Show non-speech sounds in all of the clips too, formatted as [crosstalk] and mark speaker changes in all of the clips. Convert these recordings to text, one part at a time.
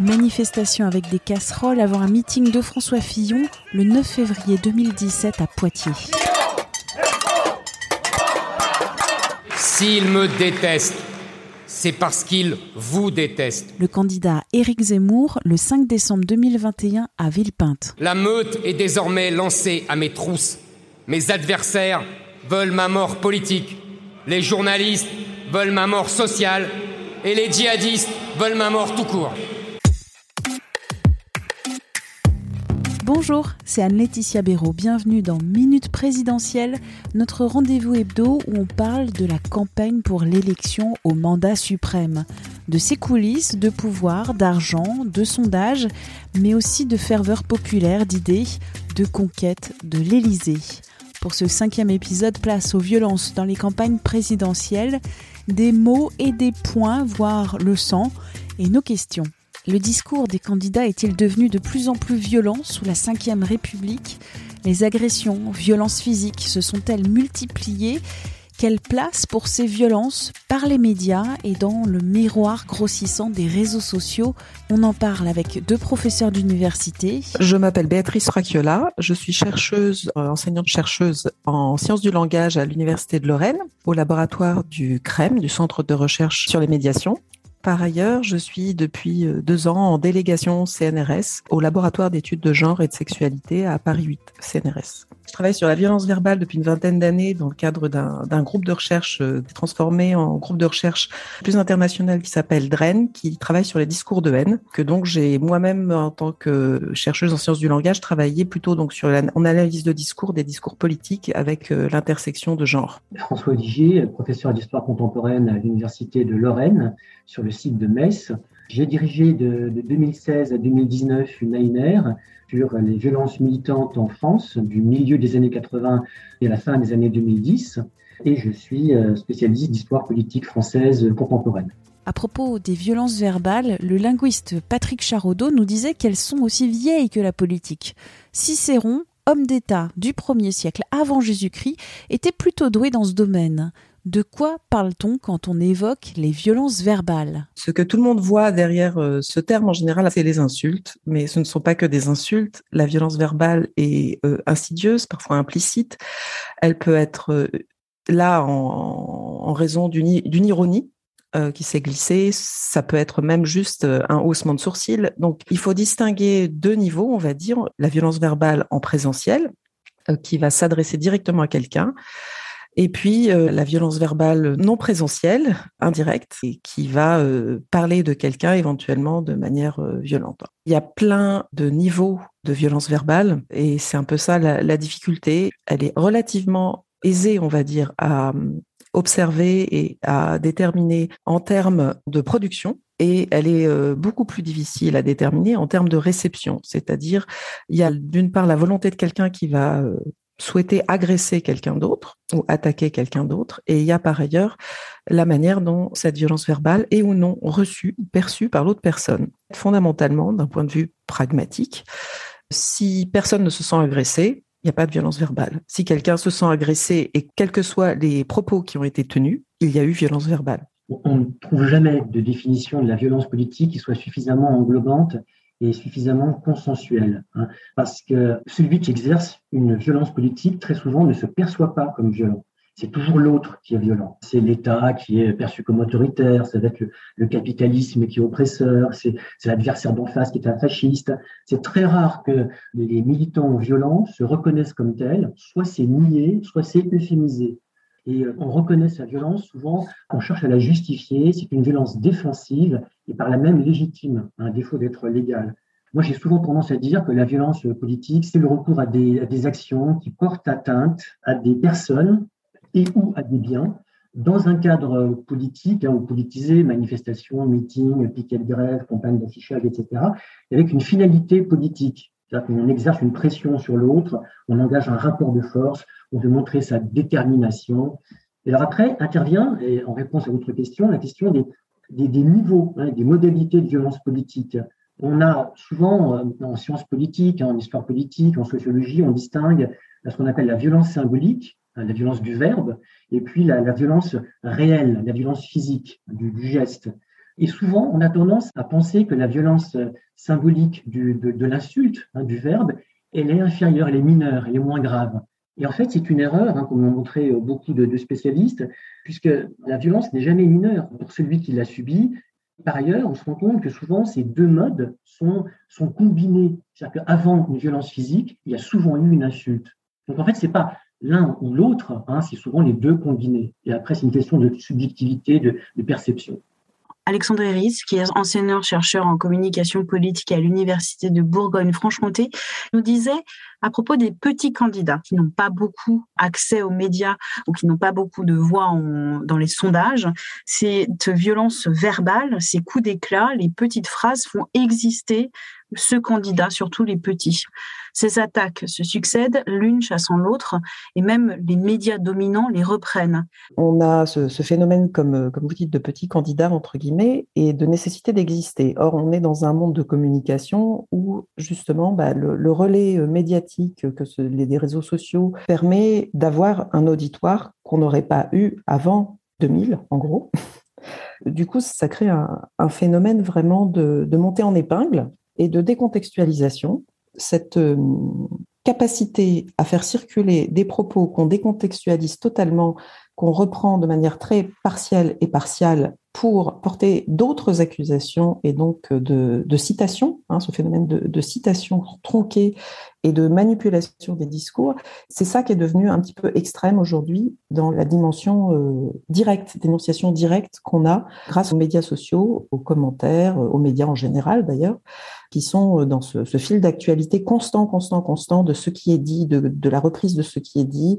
Speaker 1: Manifestation avec des casseroles avant un meeting de François Fillon le 9 février 2017 à Poitiers.
Speaker 2: S'il me déteste, c'est parce qu'il vous déteste.
Speaker 1: Le candidat Éric Zemmour le 5 décembre 2021 à Villepinte.
Speaker 2: La meute est désormais lancée à mes trousses. Mes adversaires veulent ma mort politique. Les journalistes veulent ma mort sociale. Et les djihadistes veulent ma mort tout court.
Speaker 1: Bonjour, c'est Anne-Laetitia Béraud. Bienvenue dans Minute Présidentielle, notre rendez-vous hebdo où on parle de la campagne pour l'élection au mandat suprême, de ses coulisses, de pouvoir, d'argent, de sondages, mais aussi de ferveur populaire, d'idées, de conquête de l'Élysée. Pour ce cinquième épisode, place aux violences dans les campagnes présidentielles, des mots et des points, voire le sang, et nos questions. Le discours des candidats est-il devenu de plus en plus violent sous la Ve République? Les agressions, violences physiques se sont-elles multipliées? Quelle place pour ces violences par les médias et dans le miroir grossissant des réseaux sociaux On en parle avec deux professeurs d'université.
Speaker 3: Je m'appelle Béatrice Racchiola, je suis chercheuse, euh, enseignante-chercheuse en sciences du langage à l'Université de Lorraine, au laboratoire du CREM, du Centre de recherche sur les médiations. Par ailleurs, je suis depuis deux ans en délégation CNRS au laboratoire d'études de genre et de sexualité à Paris 8 CNRS. Je travaille sur la violence verbale depuis une vingtaine d'années dans le cadre d'un groupe de recherche transformé en groupe de recherche plus international qui s'appelle DREN, qui travaille sur les discours de haine, que donc j'ai moi-même en tant que chercheuse en sciences du langage travaillé plutôt donc sur l'analyse de discours, des discours politiques avec l'intersection de genre.
Speaker 4: François Ligier, professeur d'histoire contemporaine à l'université de Lorraine, sur le site de Metz. J'ai dirigé de, de, 2016 à 2019 une ANR sur les violences militantes en France du milieu des années 80 et à la fin des années 2010. Et je suis spécialiste d'histoire politique française contemporaine.
Speaker 1: À propos des violences verbales, le linguiste Patrick Charodeau nous disait qu'elles sont aussi vieilles que la politique. Cicéron, homme d'État du 1er siècle avant Jésus-Christ, était plutôt doué dans ce domaine. De quoi parle-t-on quand on évoque les violences verbales?
Speaker 3: Ce que tout le monde voit derrière ce terme en général, c'est les insultes, mais ce ne sont pas que des insultes. La violence verbale est insidieuse, parfois implicite. Elle peut être là en, raison d'une ironie qui s'est glissée. Ça peut être même juste un haussement de sourcils. Donc, il faut distinguer deux niveaux, on va dire. La violence verbale en présentiel, qui va s'adresser directement à quelqu'un, et puis euh, la violence verbale non présentielle, indirecte, qui va euh, parler de quelqu'un éventuellement de manière euh, violente. Il y a plein de niveaux de violence verbale, et c'est un peu ça la, la, difficulté. Elle est relativement aisée, on va dire, à observer et à déterminer en termes de production. Et elle est beaucoup plus difficile à déterminer en termes de réception, c'est-à-dire il y a d'une part la volonté de quelqu'un qui va souhaiter agresser quelqu'un d'autre ou attaquer quelqu'un d'autre. Et il y a par ailleurs la manière dont cette violence verbale est ou non reçue, perçue par l'autre personne. Fondamentalement, d'un point de vue pragmatique, si personne ne se sent agressé, il n'y a pas de violence verbale. Si quelqu'un se sent agressé et quels que soient les propos qui ont été tenus, il y a eu violence verbale.
Speaker 4: On ne trouve jamais de définition de la violence politique qui soit suffisamment englobante et suffisamment consensuel. Hein, parce que celui qui exerce une violence politique, très souvent, ne se perçoit pas comme violent. c'est toujours l'autre qui est violent. C'est l'État qui est perçu comme autoritaire, ça va être le, capitalisme qui est oppresseur, c'est l'adversaire d'en face qui est un fasciste. C'est très rare que les militants violents se reconnaissent comme tels, soit c'est nié, soit c'est euphémisé. Et euh, on reconnaît sa violence, souvent, on cherche à la justifier, c'est une violence défensive et par la même légitime, un défaut d'être légal. Moi, j'ai souvent tendance à dire que la violence politique, c'est le recours à des, à des actions qui portent atteinte à des personnes et ou à des biens dans un cadre politique hein, ou politisé, manifestation, meeting, piquet de grève, campagne d'affichage, etc., avec une finalité politique. C'est-à-dire qu'on exerce une pression sur l'autre, on engage un rapport de force, on veut montrer sa détermination. Et alors après intervient, en réponse à votre question, la question des, des, niveaux, hein, des modalités de violence politique. On a souvent, euh, en sciences politiques, en histoire politique, en sociologie, on distingue ce qu'on appelle la violence symbolique, la violence du verbe, et puis la, violence réelle, la violence physique, du, geste. Et souvent, on a tendance à penser que la violence symbolique de, l'insulte, hein, du verbe, elle est inférieure, elle est mineure, elle est moins grave. Et en fait, c'est une erreur, hein, comme l'ont montré beaucoup de, spécialistes, puisque la violence n'est jamais mineure pour celui qui l'a subie. Par ailleurs, on se rend compte que souvent, ces deux modes sont, combinés. C'est-à-dire qu'avant une violence physique, il y a souvent eu une insulte. Donc en fait, c'est pas l'un ou l'autre, hein, c'est souvent les deux combinés. Et après, c'est une question de subjectivité, de, perception.
Speaker 1: Alexandre Eris, qui est enseignant-chercheur en communication politique à l'Université de Bourgogne-Franche-Comté, nous disait à propos des petits candidats qui n'ont pas beaucoup accès aux médias ou qui n'ont pas beaucoup de voix dans les sondages, cette violence verbale, ces coups d'éclat, les petites phrases font exister ce candidat, surtout les petits. Ces attaques se succèdent, l'une chassant l'autre, et même les médias dominants les reprennent.
Speaker 3: On a ce, phénomène, comme, comme vous dites, de petits candidats, entre guillemets, et de nécessité d'exister. Or, on est dans un monde de communication où, justement, bah, le, relais médiatique que les, réseaux sociaux permet d'avoir un auditoire qu'on n'aurait pas eu avant 2000, en gros. [laughs] Du coup, ça crée un, phénomène vraiment de, de montée en épingle et de décontextualisation. Cette euh, capacité à faire circuler des propos qu'on décontextualise totalement, qu'on reprend de manière très partielle et partiale pour porter d'autres accusations et donc de, de citation, hein, ce phénomène de, de citation tronquée et de manipulation des discours, c'est ça qui est devenu un petit peu extrême aujourd'hui dans la dimension euh, directe, dénonciation directe qu'on a grâce aux médias sociaux, aux commentaires, aux médias en général d'ailleurs, qui sont euh, dans ce, fil d'actualité constant, constant, constant de ce qui est dit, de, de, la reprise de ce qui est dit.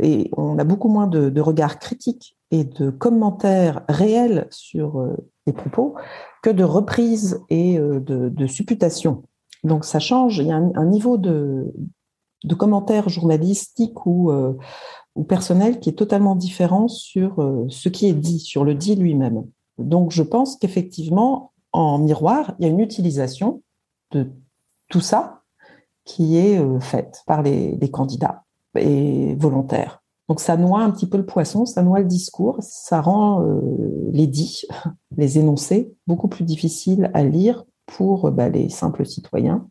Speaker 3: Et on a beaucoup moins de, de regard critique et de commentaires réels sur euh, les propos que de reprises et euh, de, de supputation. Donc ça change, il y a un, niveau de, commentaires journalistiques ou, ou personnels qui est totalement différent sur ce qui est dit, sur le dit lui-même. Donc je pense qu'effectivement, en miroir, il y a une utilisation de tout ça qui est euh, faite par les, candidats et volontaires. Donc ça noie un petit peu le poisson, ça noie le discours, ça rend euh, les dits, [laughs] les énoncés beaucoup plus difficiles à lire pour bah, les simples citoyens,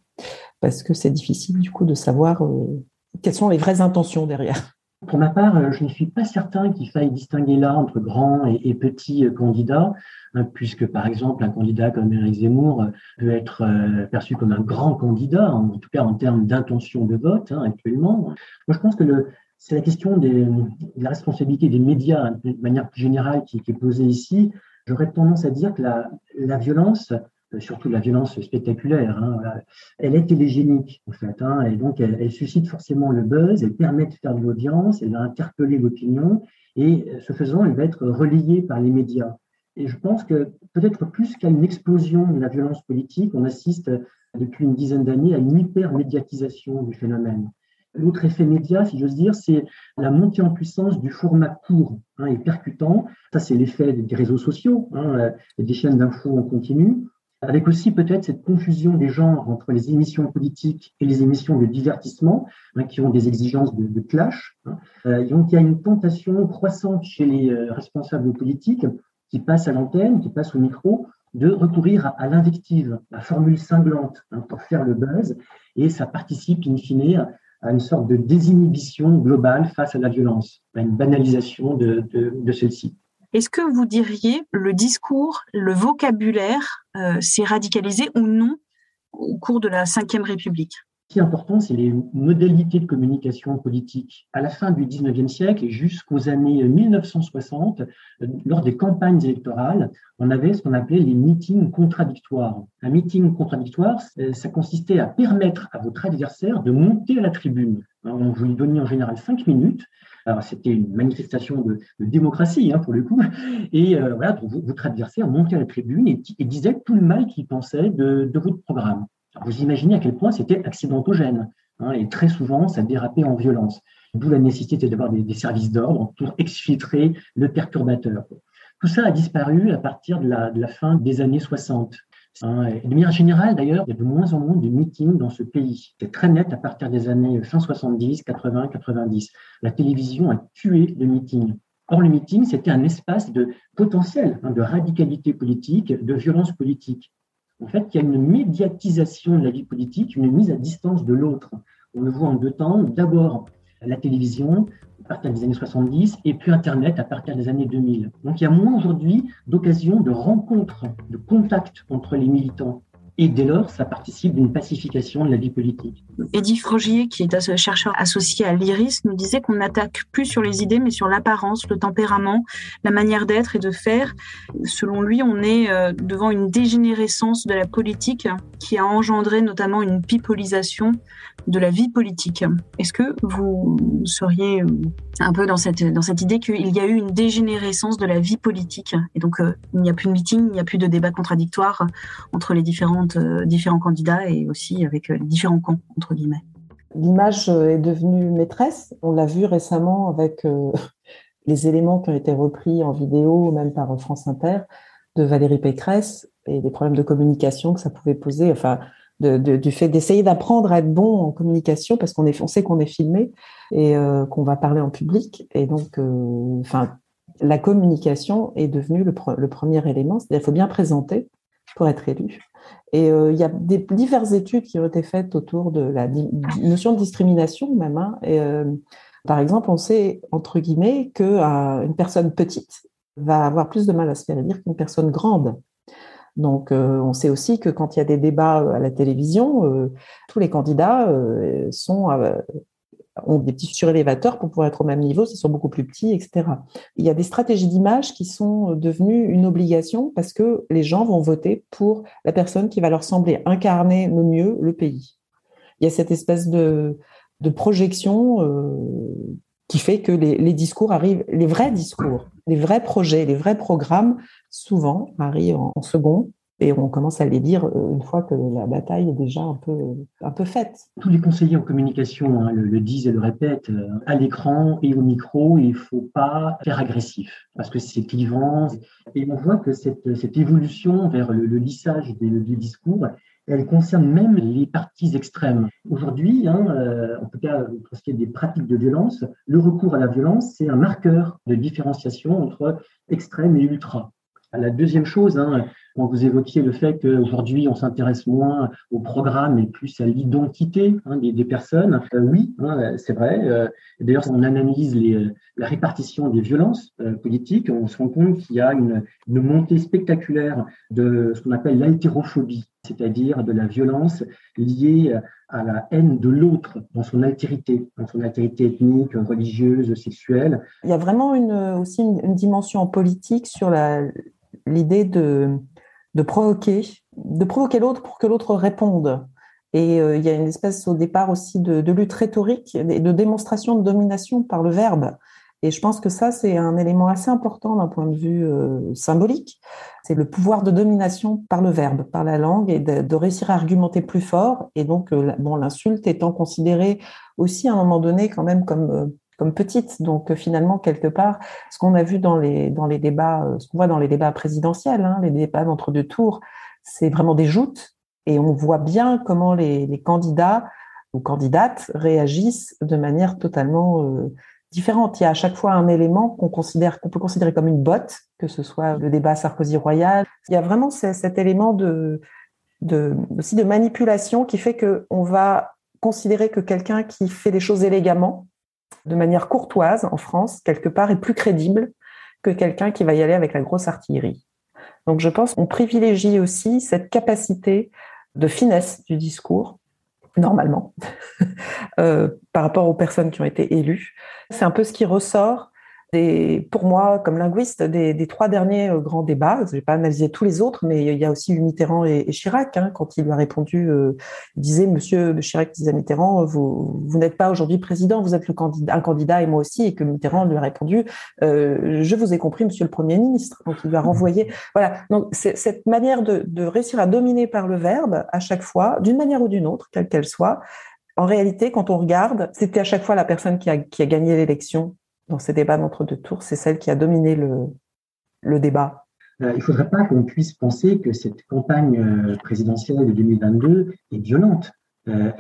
Speaker 3: parce que c'est difficile du coup de savoir euh, quelles sont les vraies intentions derrière.
Speaker 4: Pour ma part, je ne suis pas certain qu'il faille distinguer là entre grands et, et petits candidats. Hein, puisque par exemple un candidat comme Éric Zemmour euh, peut être euh, perçu comme un grand candidat, en tout cas en termes d'intention de vote hein, actuellement. Moi, je pense que le, c'est la question des, de la responsabilité des médias de manière plus générale qui, est posée ici. J'aurais tendance à dire que la, violence, euh, surtout la violence spectaculaire, hein, elle est télégénique en fait, hein, et donc elle, elle, suscite forcément le buzz, elle permet de faire de l'audience, elle va interpeller l'opinion, et ce faisant, elle va être relayée par les médias. Et je pense que peut-être plus qu'à une explosion de la violence politique, on assiste depuis une dizaine d'années à une hyper-médiatisation du phénomène. L'autre effet média, si j'ose dire, c'est la montée en puissance du format court hein, et percutant. Ça, c'est l'effet des réseaux sociaux, hein, des chaînes d'infos en continu, avec aussi peut-être cette confusion des genres entre les émissions politiques et les émissions de divertissement, hein, qui ont des exigences de, clash. Hein. Euh, donc, il y a une tentation croissante chez les euh, responsables politiques qui passe à l'antenne, qui passe au micro, de recourir à, l'invective, la formule cinglante, pour faire le buzz, et ça participe in fine à une sorte de désinhibition globale face à la violence, à une banalisation de, celle-ci.
Speaker 1: Est-ce que vous diriez le discours, le vocabulaire euh, s'est radicalisé ou non au cours de la Ve République?
Speaker 4: Qui est important, c'est les modalités de communication politique. À la fin du 19e siècle et jusqu'aux années 1960, euh, lors des campagnes électorales, on avait ce qu'on appelait les meetings contradictoires. Un meeting contradictoire, ça consistait à permettre à votre adversaire de monter à la tribune. On vous lui donnait en général cinq minutes. Alors, c'était une manifestation de, démocratie, hein, pour le coup. Et euh, voilà, votre adversaire montait à la tribune et, disait tout le mal qu'il pensait de votre programme vous imaginez à quel point c'était accidentogène. Hein, et très souvent, ça dérapait en violence. D'où la nécessité d'avoir des, services d'ordre pour exfiltrer le perturbateur. Tout ça a disparu à partir de la, fin des années 60. Hein, de manière générale, d'ailleurs, il y a de moins en moins de meetings dans ce pays. C'est très net à partir des années fin 70, 80, 90. La télévision a tué le meeting. Or, le meeting, c'était un espace de potentiel, hein, de radicalité politique, de violence politique en fait, il y a une médiatisation de la vie politique, une mise à distance de l'autre. On le voit en deux temps. D'abord, la télévision à partir des années 70 et puis Internet à partir des années 2000. Donc il y a moins aujourd'hui d'occasions de rencontres, de contacts entre les militants. Et dès lors, ça participe d'une pacification de la vie politique.
Speaker 1: Eddie Frogier, qui est chercheur associé à l'IRIS, nous disait qu'on n'attaque plus sur les idées, mais sur l'apparence, le tempérament, la manière d'être et de faire. Selon lui, on est euh, devant une dégénérescence de la politique qui a engendré notamment une pipolisation de la vie politique. Est-ce que vous seriez euh, un peu dans cette, dans cette idée qu'il y a eu une dégénérescence de la vie politique? Et donc euh, il n'y a plus de meeting, il n'y a plus de débat contradictoire entre les euh, différents candidats et aussi avec les différents camps, entre guillemets
Speaker 3: L'image est devenue maîtresse. On l'a vu récemment avec [laughs] les éléments qui ont été repris en vidéo, même par France Inter, de Valérie Pécresse et des problèmes de communication que ça pouvait poser. Enfin, du fait d'essayer d'apprendre à être bon en communication parce qu'on on sait qu'on est filmé et euh, qu'on va parler en public. Et donc, euh, enfin, la communication est devenue le premier élément. C'est-à-dire qu'il faut bien présenter pour être élu. Et euh, il y a des diverses études qui ont été faites autour de la notion de discrimination même. Hein. et, par exemple, on sait entre guillemets que une personne petite va avoir plus de mal à se faire élire qu'une personne grande. Donc, euh, on sait aussi que quand il y a des débats euh, à la télévision, euh, tous les candidats sont ont des petits surélévateurs pour pouvoir être au même niveau, s'ils sont beaucoup plus petits, etc. Il y a des stratégies d'image qui sont devenues une obligation parce que les gens vont voter pour la personne qui va leur sembler incarner le mieux le pays. Il y a cette espèce de, de projection qui fait que les, les, discours arrivent, les vrais discours, les vrais projets, les vrais programmes, souvent arrivent en, second et on commence à les lire euh, une fois que la bataille est déjà un peu, un peu faite.
Speaker 4: Tous les conseillers en communication hein, le, disent et le répètent, euh, à l'écran et au micro, il ne faut pas faire agressif parce que c'est clivant. Et on voit que cette, cette évolution vers le, lissage des, discours elle concerne même les parties extrêmes. Aujourd'hui, hein, euh, en tout cas pour ce qui est des pratiques de violence, le recours à la violence, c'est un marqueur de différenciation entre extrême et ultra. La deuxième chose, hein, quand vous évoquiez le fait qu'aujourd'hui on s'intéresse moins au programme et plus à l'identité hein, des, personnes, euh, oui, hein, c'est vrai. Euh, D'ailleurs, on analyse les, la répartition des violences euh, politiques, on se rend compte qu'il y a une, montée spectaculaire de ce qu'on appelle l'haltérophobie, c'est-à-dire de la violence liée à la haine de l'autre dans son altérité, dans son altérité ethnique, religieuse, sexuelle.
Speaker 3: Il y a vraiment aussi une, dimension politique sur l'idée de de provoquer, de provoquer l'autre pour que l'autre réponde. Et euh, il y a une espèce au départ aussi de, lutte rhétorique et de démonstration de domination par le verbe. Et je pense que ça, c'est un élément assez important d'un point de vue euh, symbolique. C'est le pouvoir de domination par le verbe, par la langue, et de, de réussir à argumenter plus fort. Et donc, euh, bon, l'insulte étant considérée aussi à un moment donné quand même comme petite. Donc euh, finalement, quelque part, ce qu'on a vu dans les dans les débats, euh, ce qu'on voit dans les débats présidentiels, hein, les débats d'entre deux tours, c'est vraiment des joutes, et on voit bien comment les, candidats ou candidates réagissent de manière totalement euh, différente. Il y a à chaque fois un élément qu'on considère qu'on peut considérer comme une botte, que ce soit le débat Sarkozy royal. Il y a vraiment cet élément de, de aussi de manipulation qui fait que on va considérer que quelqu'un qui fait les choses élégamment, de manière courtoise en France, quelque part, est plus crédible que quelqu'un qui va y aller avec la grosse artillerie. Donc je pense qu'on privilégie aussi cette capacité de finesse du discours, normalement, [laughs] euh, par rapport aux personnes qui ont été élues. C'est un peu ce qui ressort pour moi, comme linguiste, des, trois derniers euh, grands débats. Je n'ai pas analysé tous les autres, mais il y a aussi eu Mitterrand et, Chirac. Hein, quand il lui a répondu, euh, il disait, Monsieur Chirac disait à Mitterrand, vous, vous n'êtes pas aujourd'hui président, vous êtes le candidat, un candidat et moi aussi, et que Mitterrand lui a répondu, euh, je vous ai compris, Monsieur le Premier ministre. Donc il lui a renvoyé. Voilà. Donc c'est cette manière de, de réussir à dominer par le verbe à chaque fois, d'une manière ou d'une autre, quelle qu'elle soit. En réalité, quand on regarde, c'était à chaque fois la personne qui a, qui a gagné l'élection dans ces débats d'entre-deux tours, c'est celle qui a dominé le, le débat.
Speaker 4: Euh, il ne faudrait pas qu'on puisse penser que cette campagne euh, présidentielle de 2022 est violente. Euh,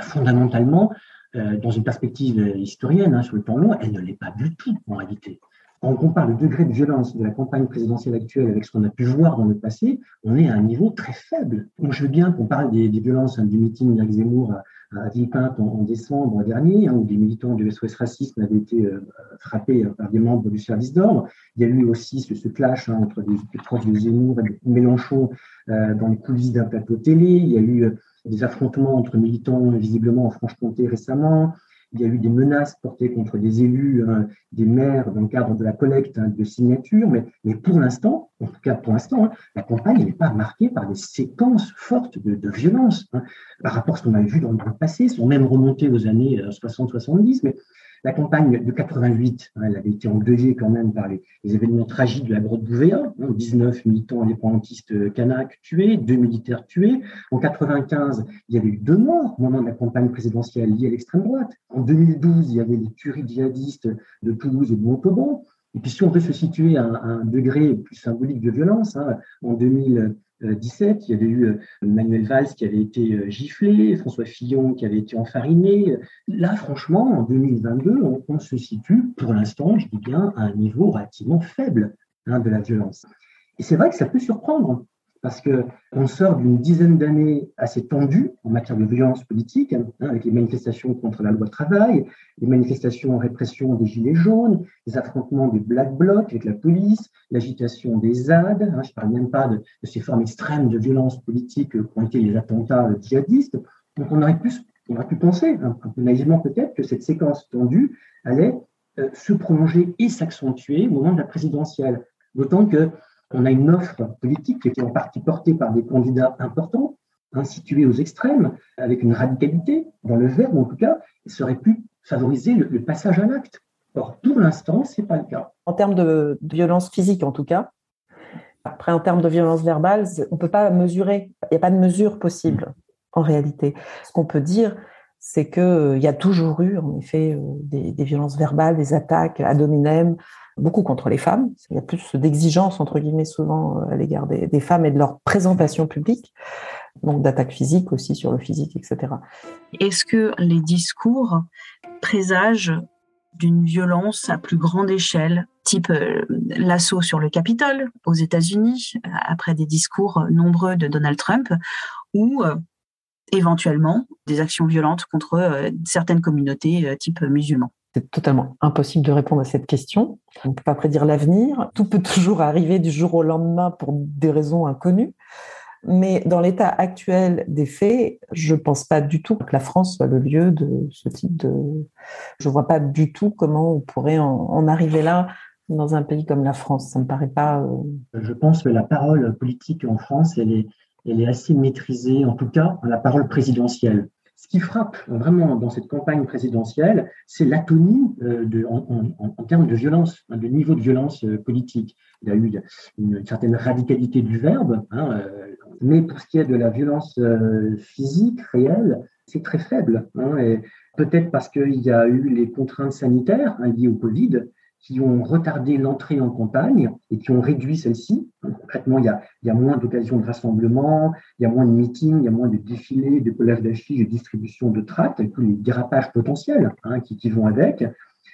Speaker 4: fondamentalement, dans une perspective historienne, hein, sur le temps long, elle ne l'est pas du tout en réalité. Quand on compare le degré de violence de la campagne présidentielle actuelle avec ce qu'on a pu voir dans le passé, on est à un niveau très faible. Moi, je veux bien qu'on parle des, violences hein, du meeting d'Éric Zemmour à Villepinte en, décembre dernier, hein, où des militants du SOS Racisme avaient été euh, frappés euh, par des membres du service d'ordre. Il y a eu aussi ce, clash hein, entre des, proches de Zemmour et de Mélenchon euh, dans les coulisses d'un plateau télé. Il y a eu des affrontements entre militants visiblement en Franche-Comté récemment. Il y a eu des menaces portées contre des élus, hein, des maires dans le cadre de la collecte hein, de signatures, mais, pour l'instant, en tout cas pour l'instant, hein, la campagne n'est pas marquée par des séquences fortes de, de violence par rapport à ce qu'on a vu dans le passé, sont même remontés aux années 60-70, euh, mais la campagne de 88, hein, elle avait été endeuillée quand même par les, événements tragiques de la grotte Bouvéa, 19 hein, militants indépendantistes kanak tués, deux militaires tués. En 95, il y avait eu deux morts au moment de la campagne présidentielle liée à l'extrême droite. En 2012, il y avait les tueries djihadistes de Toulouse et de Montauban. Et puis si on veut se situer à un, degré plus symbolique de violence, hein, en 2000, 17, il y avait eu euh, Manuel Valls qui avait été euh, giflé, François Fillon qui avait été enfariné. Là, franchement, en 2022, on, se situe, pour l'instant, je dis bien, à un niveau relativement faible hein, de la violence. Et c'est vrai que ça peut surprendre parce qu'on sort d'une dizaine d'années assez tendues en matière de violence politique, hein, avec les manifestations contre la loi travail, les manifestations en répression des Gilets jaunes, les affrontements des Black Blocs avec la police, l'agitation des ZAD, hein, je ne parle même pas de, ces formes extrêmes de violence politique qu'ont été les attentats djihadistes. Donc on aurait pu, on aurait pu penser, hein, un peu naïvement peut-être, que cette séquence tendue allait euh, se prolonger et s'accentuer au moment de la présidentielle. D'autant que on a une offre politique qui était en partie portée par des candidats importants, situés aux extrêmes, avec une radicalité dans le verbe, en tout cas, ça aurait pu favoriser le, passage à l'acte. Or, pour l'instant, ce n'est pas le cas.
Speaker 3: En termes de, violence physique, en tout cas, après, en termes de violence verbale, on ne peut pas mesurer, il n'y a pas de mesure possible en réalité. Ce qu'on peut dire, c'est qu'il euh, y a toujours eu, en effet, euh, des, des, violences verbales, des attaques ad hominem, beaucoup contre les femmes. Il y a plus d'exigences, entre guillemets, souvent euh, à l'égard des, femmes et de leur présentation publique. Donc d'attaques physiques aussi sur le physique, etc.
Speaker 1: Est-ce que les discours présagent d'une violence à plus grande échelle, type euh, l'assaut sur le Capitole aux États-Unis, après des discours nombreux de Donald Trump, ou euh, éventuellement des actions violentes contre certaines communautés type musulmans?
Speaker 3: C'est totalement impossible de répondre à cette question. On ne peut pas prédire l'avenir. Tout peut toujours arriver du jour au lendemain pour des raisons inconnues. Mais dans l'état actuel des faits, je ne pense pas du tout que la France soit le lieu de ce type de... Je ne vois pas du tout comment on pourrait en, arriver là dans un pays comme la France. Ça me paraît pas... Euh,
Speaker 4: je pense que la parole politique en France, elle est, elle est assez maîtrisée, en tout cas la parole présidentielle. Ce qui frappe vraiment dans cette campagne présidentielle, c'est l'atonie euh, en, termes de violence, hein, de niveau de violence euh, politique. Il y a eu une, certaine radicalité du verbe, hein, euh, mais pour ce qui est de la violence physique réelle, c'est très faible. Hein, peut-être parce qu'il y a eu les contraintes sanitaires liées au Covid, qui ont retardé l'entrée en campagne et qui ont réduit celle-ci. Concrètement, il y a, moins d'occasions de rassemblement, il y a moins de meetings, il y a moins de défilés, de collages d'affiches, de distribution de tracts, et tous les dérapages potentiels hein, qui, vont avec.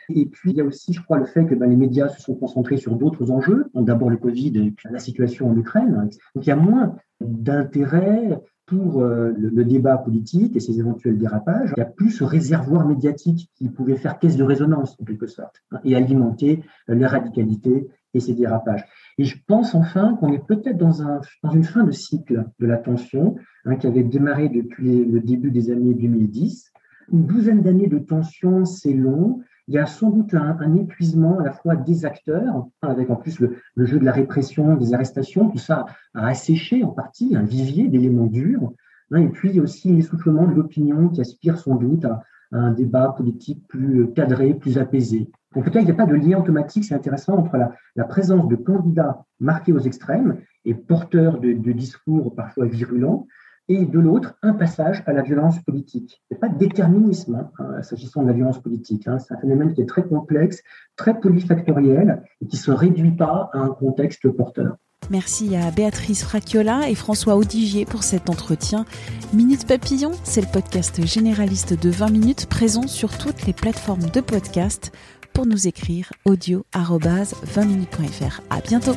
Speaker 4: Et puis, il y a aussi, je crois, le fait que ben, les médias se sont concentrés sur d'autres enjeux, d'abord le Covid et la situation en Ukraine. Donc, il y a moins d'intérêt pour euh, le, débat politique et ses éventuels dérapages, il n'y a plus ce réservoir médiatique qui pouvait faire caisse de résonance, en quelque sorte, hein, et alimenter euh, les radicalités et ses dérapages. Et je pense enfin qu'on est peut-être dans, un, dans une fin de cycle de la tension hein, qui avait démarré depuis le début des années 2010. Une douzaine d'années de tension, c'est long il y a sans doute un, épuisement à la fois des acteurs, avec en plus le, jeu de la répression, des arrestations, tout ça a asséché en partie un vivier d'éléments durs, hein, et puis aussi l'essoufflement de l'opinion qui aspire sans doute à, un débat politique plus cadré, plus apaisé. Donc peut-être il n'y a pas de lien automatique, c'est intéressant, entre la, présence de candidats marqués aux extrêmes et porteurs de discours parfois virulents, et de l'autre, un passage à la violence politique. Il n'y a pas de déterminisme hein, euh, s'agissant de la violence politique. Hein. C'est un phénomène qui est très complexe, très polyfactoriel et qui ne se réduit pas à un contexte porteur.
Speaker 1: Merci à Béatrice Fracchiola et François Audigier pour cet entretien. Minute Papillon, c'est le podcast généraliste de 20 minutes présent sur toutes les plateformes de podcast. Pour nous écrire, audio 20minutes.fr. À bientôt!